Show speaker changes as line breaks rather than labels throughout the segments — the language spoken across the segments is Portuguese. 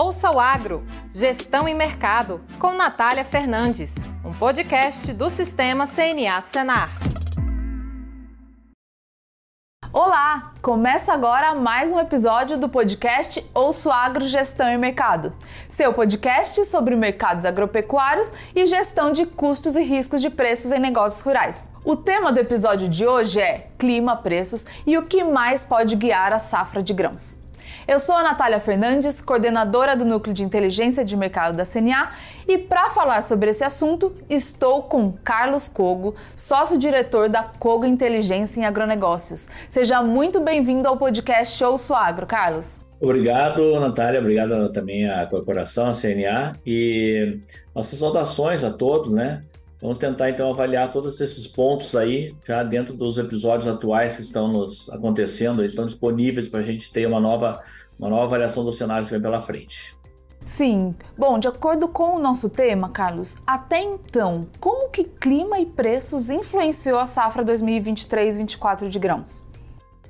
Ouça o Agro, Gestão e Mercado, com Natália Fernandes, um podcast do Sistema CNA Senar.
Olá! Começa agora mais um episódio do podcast Ouço Agro Gestão e Mercado, seu podcast sobre mercados agropecuários e gestão de custos e riscos de preços em negócios rurais. O tema do episódio de hoje é clima, preços e o que mais pode guiar a safra de grãos. Eu sou a Natália Fernandes, coordenadora do Núcleo de Inteligência de Mercado da CNA, e para falar sobre esse assunto, estou com Carlos Cogo, sócio-diretor da Cogo Inteligência em Agronegócios. Seja muito bem-vindo ao podcast Show Suagro, Carlos.
Obrigado, Natália. Obrigado também à corporação, à CNA. E nossas saudações a todos, né? Vamos tentar então avaliar todos esses pontos aí, já dentro dos episódios atuais que estão nos acontecendo, estão disponíveis para a gente ter uma nova, uma nova avaliação dos cenários que vem pela frente.
Sim. Bom, de acordo com o nosso tema, Carlos, até então, como que clima e preços influenciou a safra 2023-24 de grãos?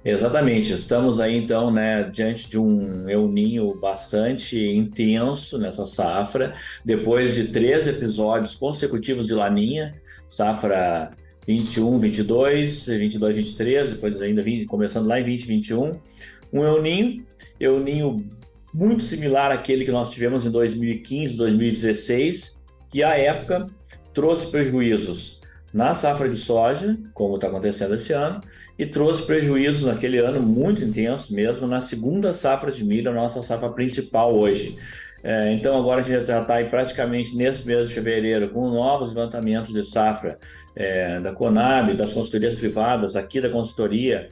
Exatamente, estamos aí então né, diante de um El Ninho bastante intenso nessa safra, depois de três episódios consecutivos de Laninha, safra 21, 22, 22, 23, depois ainda 20, começando lá em 2021, um. El Ninho, El Ninho muito similar àquele que nós tivemos em 2015, 2016, que à época trouxe prejuízos na safra de soja, como está acontecendo esse ano, e trouxe prejuízos naquele ano muito intenso mesmo na segunda safra de milho, a nossa safra principal hoje. É, então agora a gente já está praticamente nesse mês de fevereiro com novos levantamentos de safra é, da Conab, das consultorias privadas, aqui da consultoria,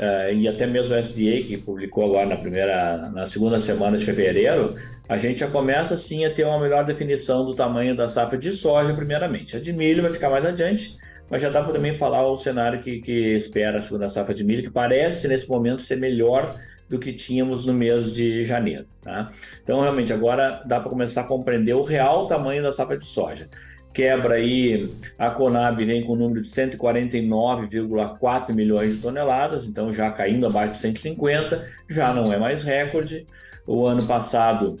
uh, e até mesmo o SDA, que publicou agora na primeira, na segunda semana de fevereiro, a gente já começa sim a ter uma melhor definição do tamanho da safra de soja, primeiramente. A de milho vai ficar mais adiante, mas já dá para também falar o cenário que, que espera a segunda safra de milho, que parece nesse momento ser melhor do que tínhamos no mês de janeiro. Tá? Então, realmente, agora dá para começar a compreender o real tamanho da safra de soja quebra aí, a Conab vem com um número de 149,4 milhões de toneladas, então já caindo abaixo de 150, já não é mais recorde. O ano passado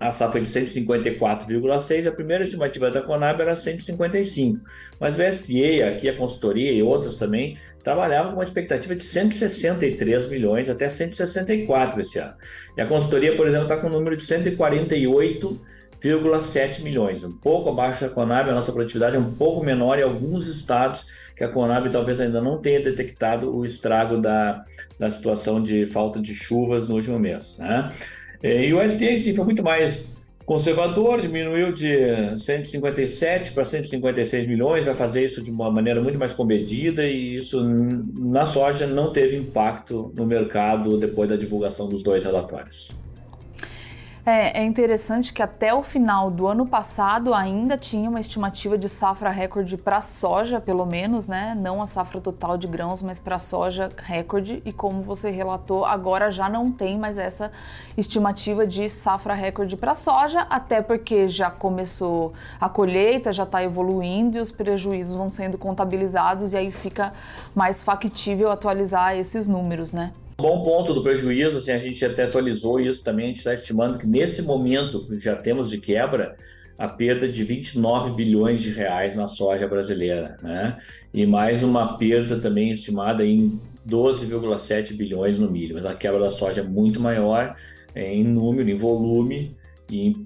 a safra foi de 154,6, a primeira estimativa da Conab era 155. Mas o STA, aqui a consultoria e outras também, trabalhavam com uma expectativa de 163 milhões até 164 esse ano. E a consultoria, por exemplo, está com um número de 148 1,7 milhões, um pouco abaixo da Conab, a nossa produtividade é um pouco menor em alguns estados que a Conab talvez ainda não tenha detectado o estrago da, da situação de falta de chuvas no último mês. Né? E o sim, foi muito mais conservador, diminuiu de 157 para 156 milhões, vai fazer isso de uma maneira muito mais comedida e isso na soja não teve impacto no mercado depois da divulgação dos dois relatórios.
É, é, interessante que até o final do ano passado ainda tinha uma estimativa de safra recorde para soja, pelo menos, né? Não a safra total de grãos, mas para soja recorde. E como você relatou, agora já não tem mais essa estimativa de safra recorde para soja, até porque já começou a colheita, já está evoluindo e os prejuízos vão sendo contabilizados e aí fica mais factível atualizar esses números, né?
Bom ponto do prejuízo, assim, a gente até atualizou isso também, a gente está estimando que nesse momento já temos de quebra, a perda de 29 bilhões de reais na soja brasileira, né? E mais uma perda também estimada em 12,7 bilhões no milho. Mas a quebra da soja é muito maior é, em número, em volume e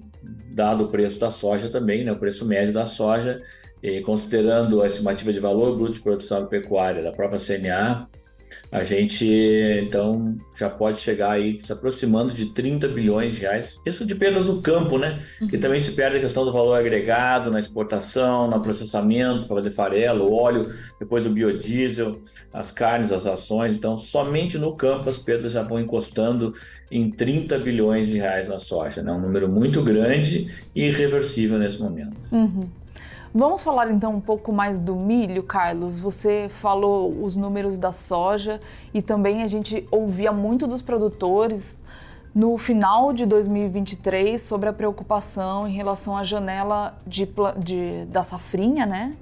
dado o preço da soja também, né? O preço médio da soja, considerando a estimativa de valor bruto de produção pecuária da própria CNA, a gente então já pode chegar aí se aproximando de 30 bilhões de reais. Isso de perdas no campo, né? Uhum. Que também se perde a questão do valor agregado na exportação, no processamento para fazer farelo, óleo, depois o biodiesel, as carnes, as ações. Então, somente no campo as perdas já vão encostando em 30 bilhões de reais na soja, né? Um número muito grande e irreversível nesse momento.
Uhum. Vamos falar então um pouco mais do milho, Carlos. Você falou os números da soja e também a gente ouvia muito dos produtores no final de 2023 sobre a preocupação em relação à janela de, de da safrinha, né?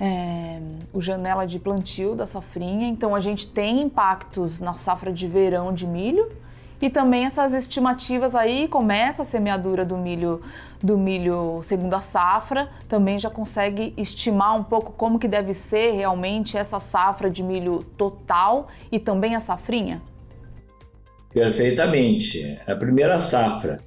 É, o janela de plantio da safrinha. Então a gente tem impactos na safra de verão de milho E também essas estimativas aí, começa a semeadura do milho do milho segundo a safra, também já consegue estimar um pouco como que deve ser realmente essa safra de milho total e também a safrinha?
Perfeitamente. A primeira safra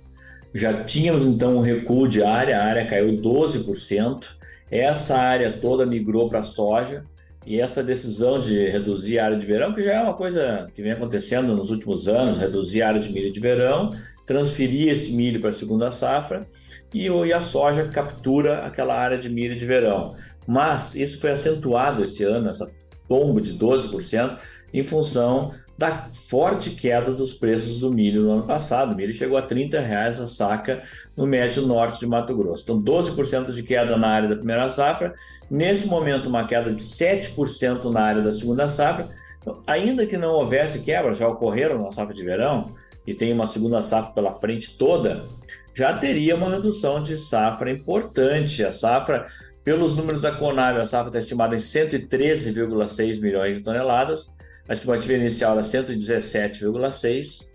já tínhamos então um recuo de área, a área caiu 12%. Essa área toda migrou para soja e essa decisão de reduzir a área de verão, que já é uma coisa que vem acontecendo nos últimos anos, reduzir a área de milho de verão, transferir esse milho para a segunda safra e, a soja captura aquela área de milho de verão. Mas isso foi acentuado esse ano, essa tombo de 12%, em função da forte queda dos preços do milho no ano passado. O milho chegou a 30 reais a saca no médio norte de Mato Grosso. Então, 12% de queda na área da primeira safra. Nesse momento, uma queda de 7% na área da segunda safra. Então, ainda que não houvesse quebra, já ocorreram na safra de verão, e tem uma segunda safra pela frente toda, já teria uma redução de safra importante. A safra, pelos números da Conab, a safra está estimada em 113,6 milhões de toneladas a estimativa inicial era 117,6.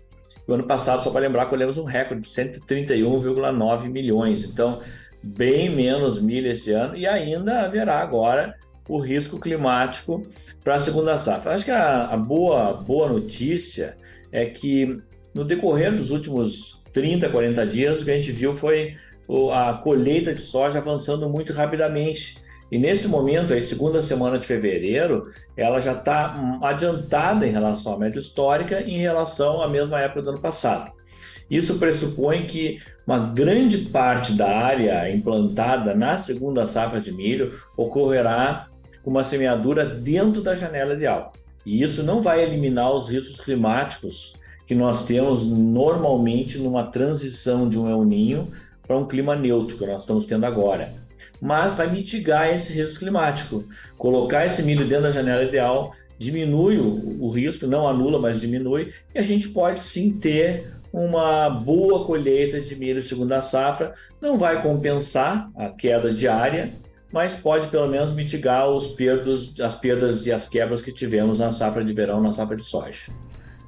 O ano passado, só para lembrar, colhemos um recorde de 131,9 milhões. Então, bem menos milho esse ano e ainda haverá agora o risco climático para a segunda safra. Acho que a, a, boa, boa notícia é que no decorrer dos últimos 30, 40 dias, o que a gente viu foi a colheita de soja avançando muito rapidamente. E nesse momento, a segunda semana de fevereiro, ela já está adiantada em relação à média histórica em relação à mesma época do ano passado. Isso pressupõe que uma grande parte da área implantada na segunda safra de milho ocorrerá com uma semeadura dentro da janela ideal. E isso não vai eliminar os riscos climáticos que nós temos normalmente numa transição de um El Ninho para um clima neutro que nós estamos tendo agora mas vai mitigar esse risco climático. Colocar esse milho dentro da janela ideal diminui o, o risco, não anula, mas diminui, e a gente pode sim ter uma boa colheita de milho segunda safra. Não vai compensar a queda diária, mas pode pelo menos mitigar os perdos, as perdas e as quebras que tivemos na safra de verão, na safra de soja.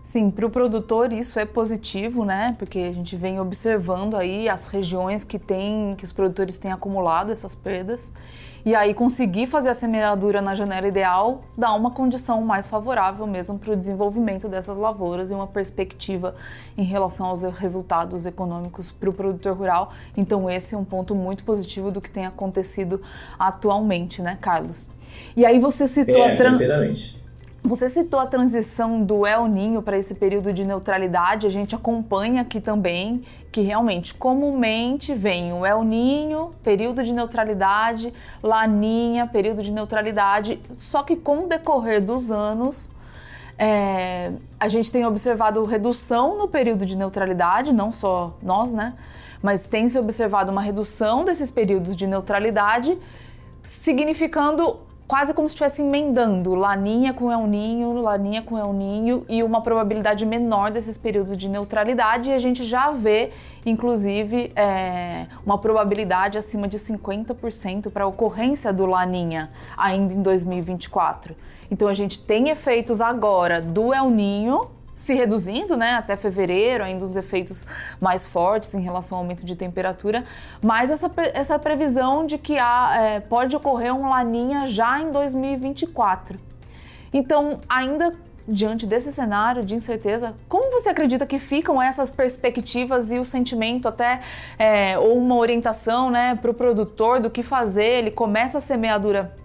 Sim, para o produtor isso é positivo, né? Porque a gente vem observando aí as regiões que tem, que os produtores têm acumulado essas perdas. E aí conseguir fazer a semeadura na janela ideal dá uma condição mais favorável mesmo para o desenvolvimento dessas lavouras e uma perspectiva em relação aos resultados econômicos para o produtor rural. Então esse é um ponto muito positivo do que tem acontecido atualmente, né, Carlos? E aí você citou
é, a trans...
Você citou a transição do El Ninho para esse período de neutralidade, a gente acompanha aqui também que realmente comumente vem o El Ninho, período de neutralidade, Laninha, período de neutralidade, só que com o decorrer dos anos é, a gente tem observado redução no período de neutralidade, não só nós, né? Mas tem se observado uma redução desses períodos de neutralidade, significando quase como se estivesse emendando Laninha com El Ninho, Laninha com El Ninho e uma probabilidade menor desses períodos de neutralidade. E a gente já vê, inclusive, é, uma probabilidade acima de 50% para a ocorrência do Laninha ainda em 2024. Então a gente tem efeitos agora do El Ninho se reduzindo, né, até fevereiro, ainda os efeitos mais fortes em relação ao aumento de temperatura, mas essa, essa previsão de que há, é, pode ocorrer um laninha já em 2024. Então, ainda diante desse cenário de incerteza, como você acredita que ficam essas perspectivas e o sentimento até é, ou uma orientação, né, para o produtor do que fazer? Ele começa a semeadura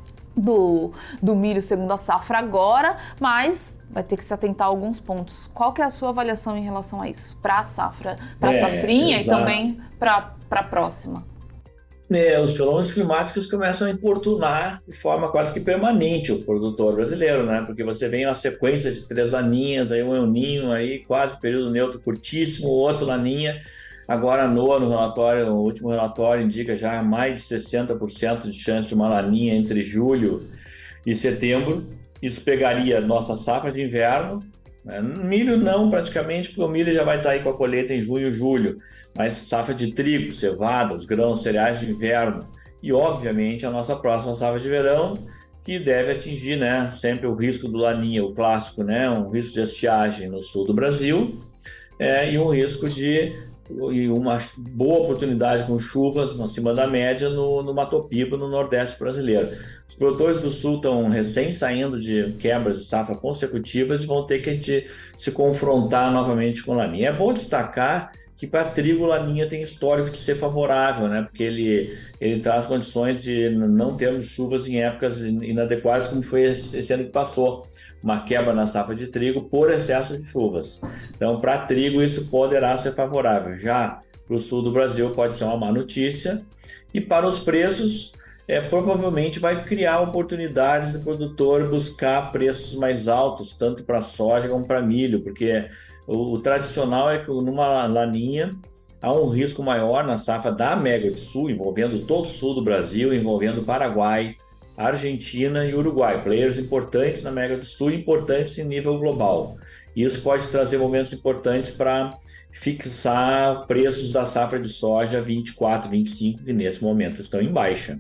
do, do milho segundo a safra agora, mas vai ter que se atentar a alguns pontos. Qual que é a sua avaliação em relação a isso? Para a safra, para a é, safrinha exato. e também para a próxima?
É, os fenômenos climáticos começam a importunar de forma quase que permanente o produtor brasileiro, né? Porque você vem uma sequência de três laninhas, aí um euninho, aí quase período neutro curtíssimo, outro laninha. Agora a no relatório, o último relatório, indica já mais de 60% de chance de uma laninha entre julho e setembro. Isso pegaria nossa safra de inverno. Né? Milho não, praticamente, porque o milho já vai estar aí com a colheita em junho, julho. Mas safra de trigo, cevada, os grãos, cereais de inverno. E, obviamente, a nossa próxima safra de verão, que deve atingir né, sempre o risco do laninha, o clássico, né, um risco de estiagem no sul do Brasil é, e um risco de e uma boa oportunidade com chuvas acima da média no, no Mato Piba, no Nordeste brasileiro. Os produtores do Sul estão recém saindo de quebras de safra consecutivas e vão ter que se confrontar novamente com Laninha. É bom destacar que para trigo Laninha tem histórico de ser favorável, né? porque ele, ele traz condições de não termos chuvas em épocas inadequadas, como foi esse ano que passou uma quebra na safra de trigo por excesso de chuvas. Então, para trigo, isso poderá ser favorável. Já para o sul do Brasil, pode ser uma má notícia. E para os preços, é, provavelmente vai criar oportunidades do produtor buscar preços mais altos, tanto para soja como para milho, porque o, o, tradicional é que numa laninha há um risco maior na safra da América do Sul, envolvendo todo o sul do Brasil, envolvendo Paraguai, Argentina e Uruguai, players importantes na América do Sul, importantes em nível global. Isso pode trazer momentos importantes para fixar preços da safra de soja 24, 25, que nesse momento estão em baixa.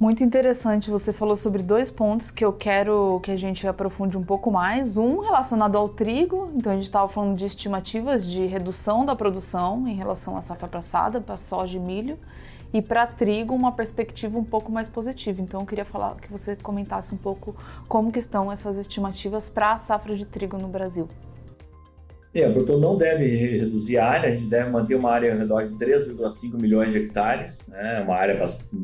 Muito interessante, você falou sobre dois pontos que eu quero que a gente aprofunde um pouco mais. Um relacionado ao trigo, então a gente estava falando de estimativas de redução da produção em relação à safra passada, para soja e milho e para trigo uma perspectiva um pouco mais positiva. Então eu queria falar que você comentasse um pouco como que estão essas estimativas para a safra de trigo no Brasil.
É, o produtor não deve reduzir a área, a gente deve manter uma área ao redor de 3,5 milhões de hectares, né? uma área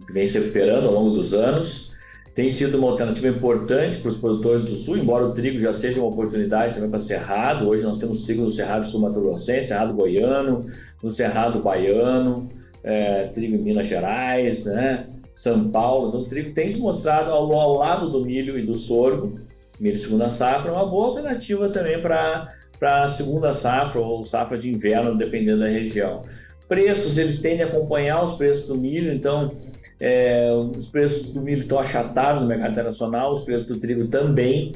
que vem se recuperando ao longo dos anos. Tem sido uma alternativa importante para os produtores do Sul, embora o trigo já seja uma oportunidade também para Cerrado. Hoje nós temos trigo no Cerrado Sul-Mato-Grossense, Cerrado Goiano, no Cerrado Baiano, é, trigo em Minas Gerais, né? São Paulo. Então, o trigo tem se mostrado ao, ao lado do milho e do sorgo, milho segunda safra, uma boa alternativa também para a segunda safra ou safra de inverno, dependendo da região. Preços, eles tendem a acompanhar os preços do milho, então é, os preços do milho estão achatados no mercado internacional, os preços do trigo também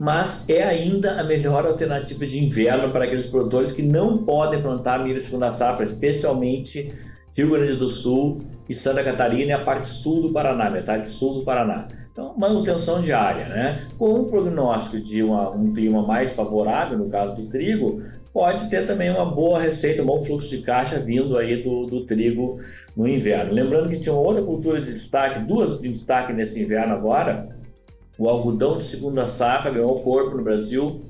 mas é ainda a melhor alternativa de inverno para aqueles produtores que não podem plantar milho de segunda safra, especialmente Rio Grande do Sul e Santa Catarina e a parte sul do Paraná, metade sul do Paraná. Então, manutenção diária, né? Com um prognóstico de uma, um clima mais favorável, no caso do trigo, pode ter também uma boa receita, um bom fluxo de caixa vindo aí do, do trigo no inverno. Lembrando que tinha outra cultura de destaque, duas de destaque nesse inverno agora, o algodão de segunda safra ganhou corpo no Brasil.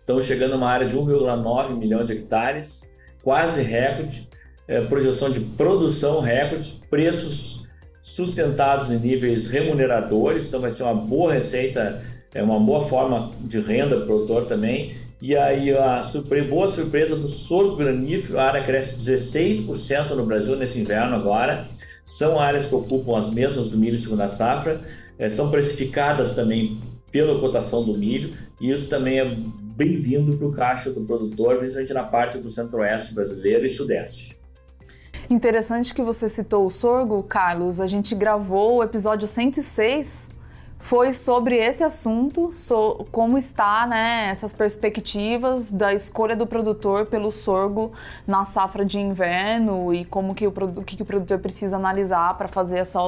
Estamos chegando a uma área de 1,9 milhão de hectares, quase recorde. É, projeção de produção recorde, preços sustentados em níveis remuneradores, então vai ser uma boa receita, é uma boa forma de renda para o produtor também. E aí a surpre boa surpresa do sorgo granífero, a área cresce 16% no Brasil nesse inverno agora. São áreas que ocupam as mesmas do milho segunda safra é, são precificadas também pela cotação do milho, e isso também é bem-vindo para o caixa do produtor, principalmente na parte do centro-oeste brasileiro e sudeste.
Interessante que você citou o sorgo, Carlos. A gente gravou o episódio 106 foi sobre esse assunto, so, como está né, essas perspectivas da escolha do produtor pelo sorgo na safra de inverno e como que o, que, que o produtor precisa analisar para fazer essa,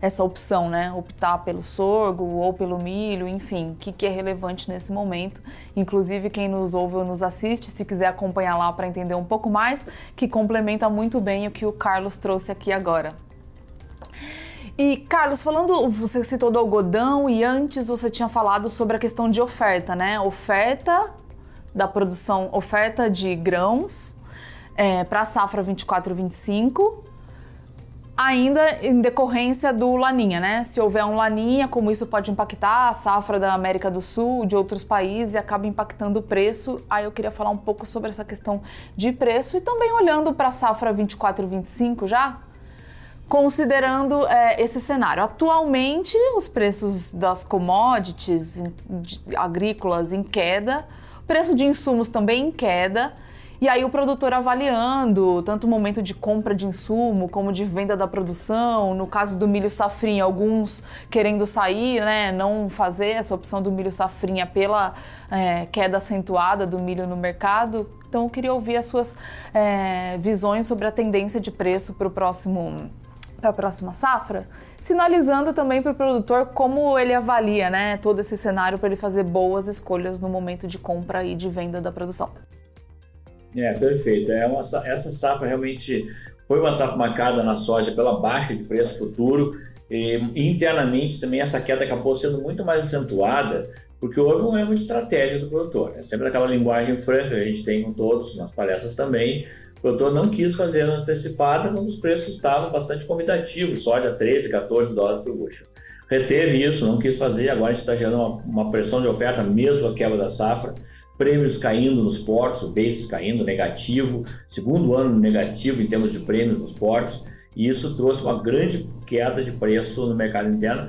essa opção, né? Optar pelo sorgo ou pelo milho, enfim, o que, que é relevante nesse momento. Inclusive, quem nos ouve ou nos assiste, se quiser acompanhar lá para entender um pouco mais, que complementa muito bem o que o Carlos trouxe aqui agora. E, Carlos, falando, você citou do algodão e antes você tinha falado sobre a questão de oferta, né? Oferta da produção, oferta de grãos é, para a safra 24-25, ainda em decorrência do Laninha, né? Se houver um Laninha, como isso pode impactar a safra da América do Sul, de outros países e acaba impactando o preço. Aí eu queria falar um pouco sobre essa questão de preço e também olhando para a safra 24-25 já considerando é, esse cenário. Atualmente, os preços das commodities agrícolas em queda, preço de insumos também em queda. E aí o produtor avaliando tanto o momento de compra de insumo como de venda da produção, no caso do milho safrinha, alguns querendo sair, né, não fazer essa opção do milho safrinha pela é, queda acentuada do milho no mercado. Então eu queria ouvir as suas é, visões sobre a tendência de preço para o próximo para a próxima safra, sinalizando também para o produtor como ele avalia né, todo esse cenário para ele fazer boas escolhas no momento de compra e de venda da produção.
É, perfeito. É uma, essa safra realmente foi uma safra marcada na soja pela baixa de preço futuro. E, internamente também essa queda acabou sendo muito mais acentuada porque houve um erro de estratégia do produtor. É sempre aquela linguagem franca que a gente tem com todos, nas palestras também. Produtor não quis fazer antecipada quando os preços estavam bastante convidativos, soja 13, 14 dólares por bushel. Reteve isso, não quis fazer, agora a gente está gerando uma, uma pressão de oferta, mesmo a quebra da safra prêmios caindo nos portos, o basis caindo negativo, segundo ano negativo em termos de prêmios nos portos, e isso trouxe uma grande queda de preço no mercado interno,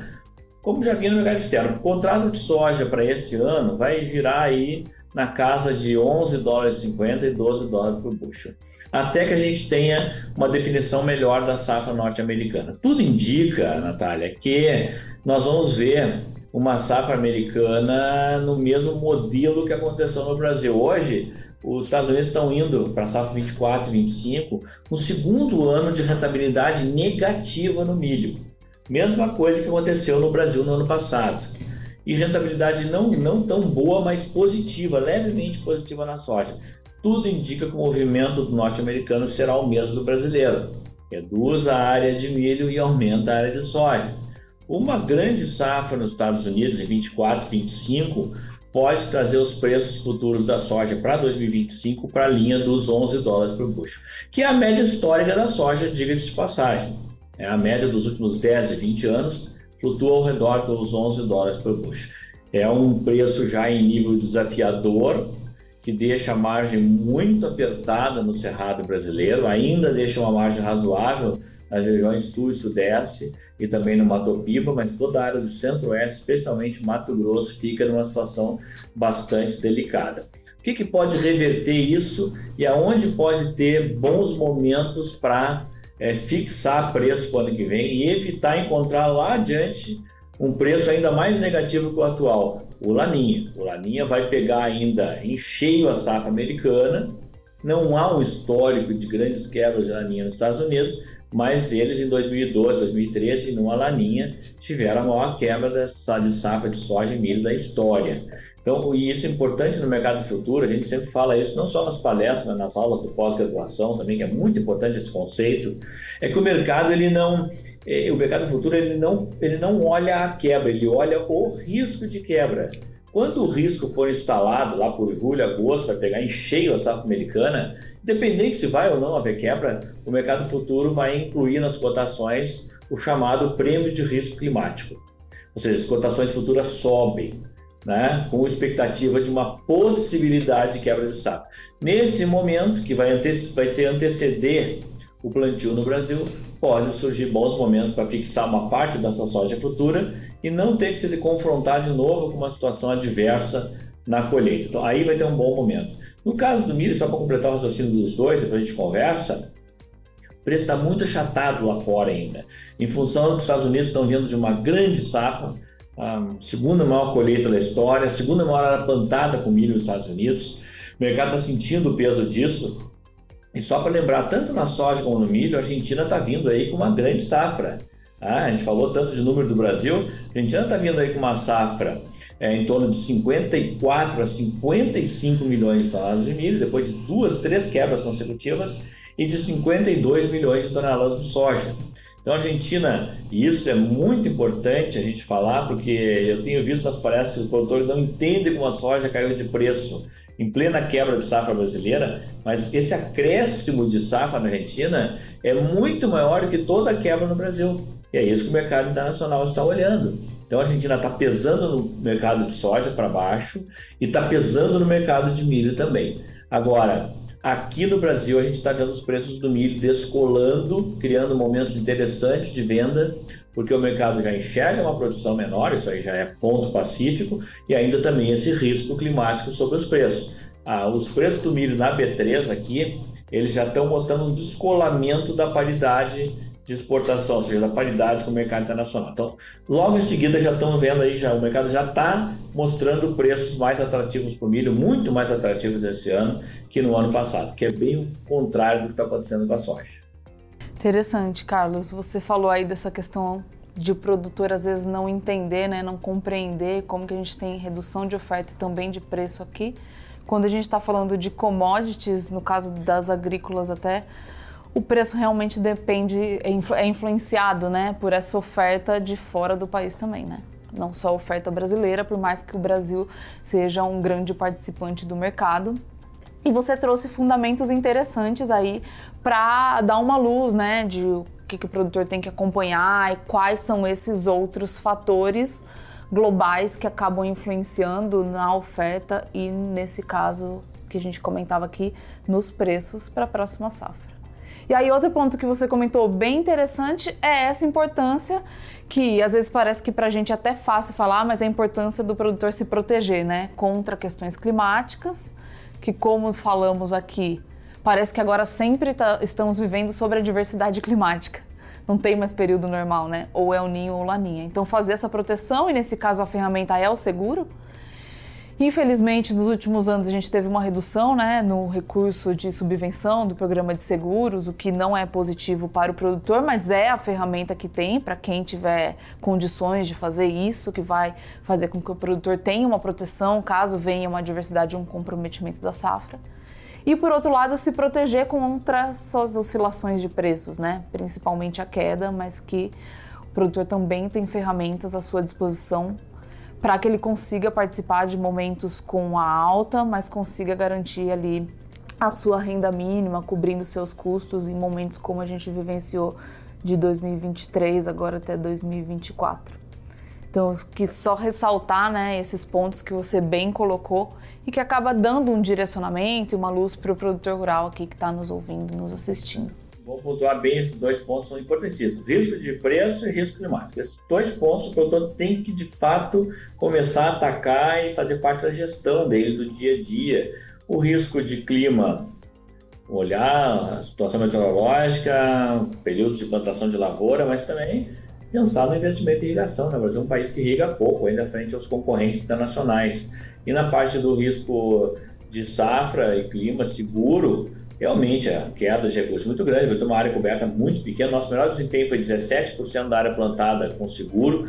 como já vinha no mercado externo. O contrato de soja para esse ano vai girar aí na casa de 11 dólares 50 e 12 dólares por bushel, até que a gente tenha uma definição melhor da safra norte-americana. Tudo indica, Natália, que nós vamos ver uma safra americana no mesmo modelo que aconteceu no Brasil. Hoje, os Estados Unidos estão indo para a safra 24 e 25, no segundo ano de rentabilidade negativa no milho. Mesma coisa que aconteceu no Brasil no ano passado e rentabilidade não, não tão boa, mas positiva, levemente positiva na soja. Tudo indica que o movimento do norte-americano será o mesmo do brasileiro. Reduz a área de milho e aumenta a área de soja. Uma grande safra nos Estados Unidos em 24, 25 pode trazer os preços futuros da soja para 2025 para a linha dos 11 dólares por bushel, que é a média histórica da soja, diga-se de passagem. É a média dos últimos 10 e 20 anos flutua ao redor dos 11 dólares por bushel. É um preço já em nível desafiador, que deixa a margem muito apertada no cerrado brasileiro, ainda deixa uma margem razoável nas regiões sul e sudeste e também no Mato Piba, mas toda a área do centro-oeste, especialmente Mato Grosso, fica numa situação bastante delicada. O que, que pode reverter isso e aonde pode ter bons momentos para é, fixar preço para o ano que vem e evitar encontrar lá adiante um preço ainda mais negativo que o atual. O Laninha. O Laninha vai pegar ainda em cheio a safra americana. Não há um histórico de grandes quebras de Laninha nos Estados Unidos, mas eles em 2012, 2013, numa Laninha, tiveram a maior quebra de safra de soja e milho da história. Então, e isso é importante no mercado futuro, a gente sempre fala isso não só nas palestras, mas nas aulas do pós-graduação também, que é muito importante esse conceito, é que o mercado ele não, é, o mercado futuro ele não, ele não olha a quebra, ele olha o risco de quebra. Quando o risco for instalado lá por julho, agosto, vai pegar em cheio a safra americana, independente se vai ou não haver quebra, o mercado futuro vai incluir nas cotações o chamado prêmio de risco climático. Ou seja, as cotações futuras sobem né, com expectativa de uma possibilidade de quebra de safra. Nesse momento, que vai, vai ser anteceder o plantio no Brasil, podem surgir bons momentos para fixar uma parte dessa soja futura e não ter que se confrontar de novo com uma situação adversa na colheita. Então, aí vai ter um bom momento. No caso do milho, só para completar o raciocínio dos dois, depois a gente conversa, o preço está muito achatado lá fora ainda, em função dos Estados Unidos estão vindo de uma grande safra, a segunda maior colheita da história, a segunda maior área plantada com milho nos Estados Unidos. O mercado está sentindo o peso disso. E só para lembrar, tanto na soja como no milho, a Argentina está vindo aí com uma grande safra. Ah, a gente falou tanto de número do Brasil, a Argentina está vindo aí com uma safra é, em torno de 54 a 55 milhões de toneladas de milho, depois de duas, três quebras consecutivas, e de 52 milhões de toneladas de soja. Então, a Argentina, e isso é muito importante a gente falar, porque eu tenho visto nas palestras que os produtores não entendem como a soja caiu de preço em plena quebra de safra brasileira, mas esse acréscimo de safra na Argentina é muito maior que toda a quebra no Brasil. E é isso que o mercado internacional está olhando. Então a Argentina está pesando no mercado de soja para baixo e está pesando no mercado de milho também. Agora, Aqui no Brasil, a gente está vendo os preços do milho descolando, criando momentos interessantes de venda, porque o mercado já enxerga uma produção menor, isso aí já é ponto pacífico, e ainda também esse risco climático sobre os preços. Ah, os preços do milho na B3 aqui, eles já estão mostrando um descolamento da paridade de exportação, ou seja, da paridade com o mercado internacional. Então, logo em seguida já estão vendo aí, já, o mercado já está mostrando preços mais atrativos para o milho, muito mais atrativos esse ano que no ano passado, que é bem o contrário do que está acontecendo com a soja.
Interessante, Carlos. Você falou aí dessa questão de o produtor às vezes não entender, né, não compreender como que a gente tem redução de oferta e também de preço aqui. quando a gente está falando de commodities, no caso das agrícolas até, o preço realmente depende, é, é influenciado né, por essa oferta de fora do país também, né? Não só a oferta brasileira, por mais que o Brasil seja um grande participante do mercado. E você trouxe fundamentos interessantes aí para dar uma luz, né, de o que, que o produtor tem que acompanhar e quais são esses outros fatores globais que acabam influenciando na oferta e, nesse caso que a gente comentava aqui, nos preços para a próxima safra. E aí, outro ponto que você comentou bem interessante é essa importância que às vezes parece que para a gente é até fácil falar, mas a importância do produtor se proteger, né, contra questões climáticas, que como falamos aqui, parece que agora sempre tá, estamos vivendo sobre a diversidade climática. Não tem mais período normal, né? Ou é o ninho ou laninha. Então fazer essa proteção e nesse caso a ferramenta é o seguro, Infelizmente, nos últimos anos a gente teve uma redução né, no recurso de subvenção do programa de seguros, o que não é positivo para o produtor, mas é a ferramenta que tem para quem tiver condições de fazer isso, que vai fazer com que o produtor tenha uma proteção caso venha uma adversidade ou um comprometimento da safra. E por outro lado, se proteger contra as oscilações de preços, né? principalmente a queda, mas que o produtor também tem ferramentas à sua disposição para que ele consiga participar de momentos com a alta, mas consiga garantir ali a sua renda mínima, cobrindo seus custos em momentos como a gente vivenciou de 2023 agora até 2024. Então, quis só ressaltar né, esses pontos que você bem colocou e que acaba dando um direcionamento e uma luz para o produtor rural aqui que está nos ouvindo, nos assistindo.
Vou pontuar bem esses dois pontos, são importantíssimos: risco de preço e risco climático. Esses dois pontos o produtor tem que, de fato, começar a atacar e fazer parte da gestão dele, do dia a dia. O risco de clima, olhar a situação meteorológica, períodos de plantação de lavoura, mas também pensar no investimento em irrigação. Né? O Brasil é um país que irriga pouco, ainda frente aos concorrentes internacionais. E na parte do risco de safra e clima seguro, realmente a queda de recursos é muito grande, vai ter uma área coberta muito pequena. Nosso melhor desempenho foi 17% da área plantada com seguro,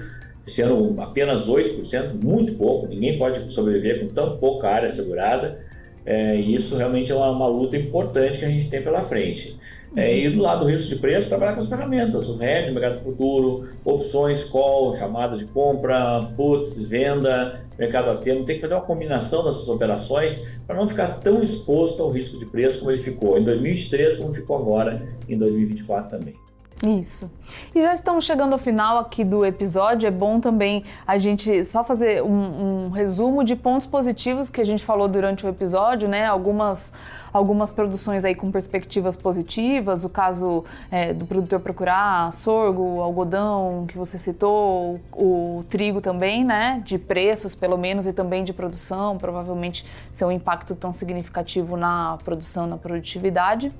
ano apenas 8%, muito pouco, ninguém pode sobreviver com tão pouca área segurada. É, e isso realmente é uma, uma, luta importante que a gente tem pela frente. É, e do lado do risco de preço, trabalhar com as ferramentas, o RED, mercado futuro, opções, call, chamada de compra, puts, venda, mercado a termo. Tem que fazer uma combinação dessas operações para não ficar tão exposto ao risco de preço como ele ficou em 2023, como ficou agora em 2024 também.
Isso. E já estamos chegando ao final aqui do episódio. É bom também a gente só fazer um, um, resumo de pontos positivos que a gente falou durante o episódio, né? Algumas, algumas produções aí com perspectivas positivas. O caso é, do produtor procurar sorgo, algodão, que você citou, o, o trigo também, né? De preços, pelo menos, e também de produção. Provavelmente ser um impacto tão significativo na produção, na produtividade.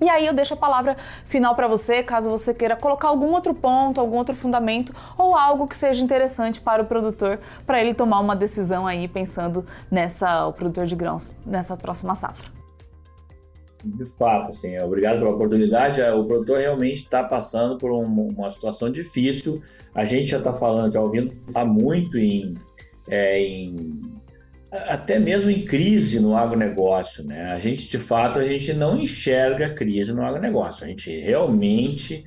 E aí eu deixo a palavra final para você, caso você queira colocar algum outro ponto, algum outro fundamento ou algo que seja interessante para o produtor, para ele tomar uma decisão aí pensando nessa o produtor de grãos nessa próxima safra.
De fato, assim, obrigado pela oportunidade. O produtor realmente está passando por uma situação difícil. A gente já está falando, já ouvindo falar muito em, é, em até mesmo em crise no agronegócio, né? A gente, de fato, a gente não enxerga crise no agronegócio. A gente realmente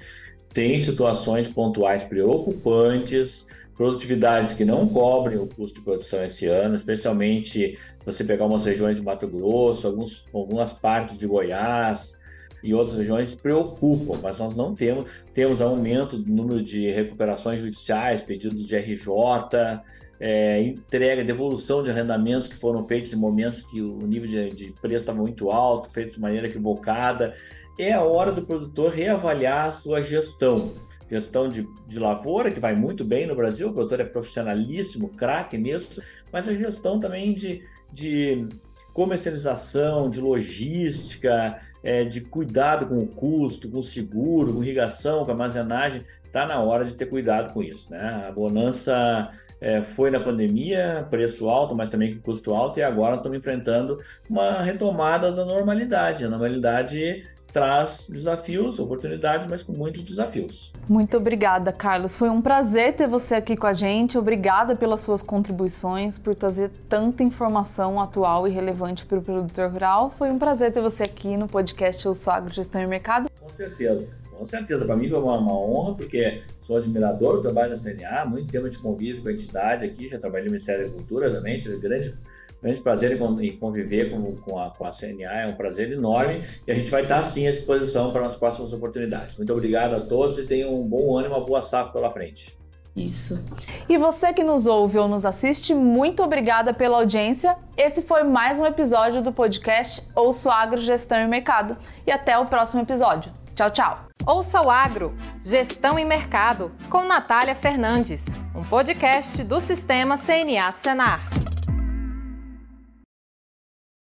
tem situações pontuais preocupantes, produtividades que não cobrem o custo de produção esse ano, especialmente se você pegar umas regiões de Mato Grosso, alguns, algumas partes de Goiás e outras regiões preocupam, mas nós não temos, temos aumento do número de recuperações judiciais, pedidos de RJ, é, entrega, devolução de arrendamentos que foram feitos em momentos que o nível de, de preço estava muito alto, feitos de maneira equivocada. É a hora do produtor reavaliar a sua gestão. Gestão de, de lavoura, que vai muito bem no Brasil, o produtor é profissionalíssimo, craque nisso, mas a gestão também de, de comercialização, de logística, é, de cuidado com o custo, com o seguro, com irrigação, com armazenagem, está na hora de ter cuidado com isso. Né? A bonança é, foi na pandemia, preço alto, mas também custo alto, e agora estamos enfrentando uma retomada da normalidade. A normalidade traz desafios, oportunidades, mas com muitos desafios.
Muito obrigada, Carlos. Foi um prazer ter você aqui com a gente. Obrigada pelas suas contribuições, por trazer tanta informação atual e relevante para o produtor rural. Foi um prazer ter você aqui no podcast Eu Sou Agro Gestão e Mercado.
Com certeza. Com certeza, para mim foi uma, uma, honra, porque sou admirador do trabalho da CNA, muito tempo de convívio com a entidade aqui, já trabalhei no Ministério da Agricultura também, tive grande grande prazer em conviver com, com, a, com a CNA, é um prazer enorme e a gente vai estar sim à disposição para as próximas oportunidades. Muito obrigado a todos e tenham um bom ano e uma boa safra pela frente.
Isso. E você que nos ouve ou nos assiste, muito obrigada pela audiência. Esse foi mais um episódio do podcast Ouço Agro, Gestão e Mercado. E até o próximo episódio. Tchau, tchau.
Ouça o Agro, Gestão e Mercado, com Natália Fernandes, um podcast do Sistema CNA Senar.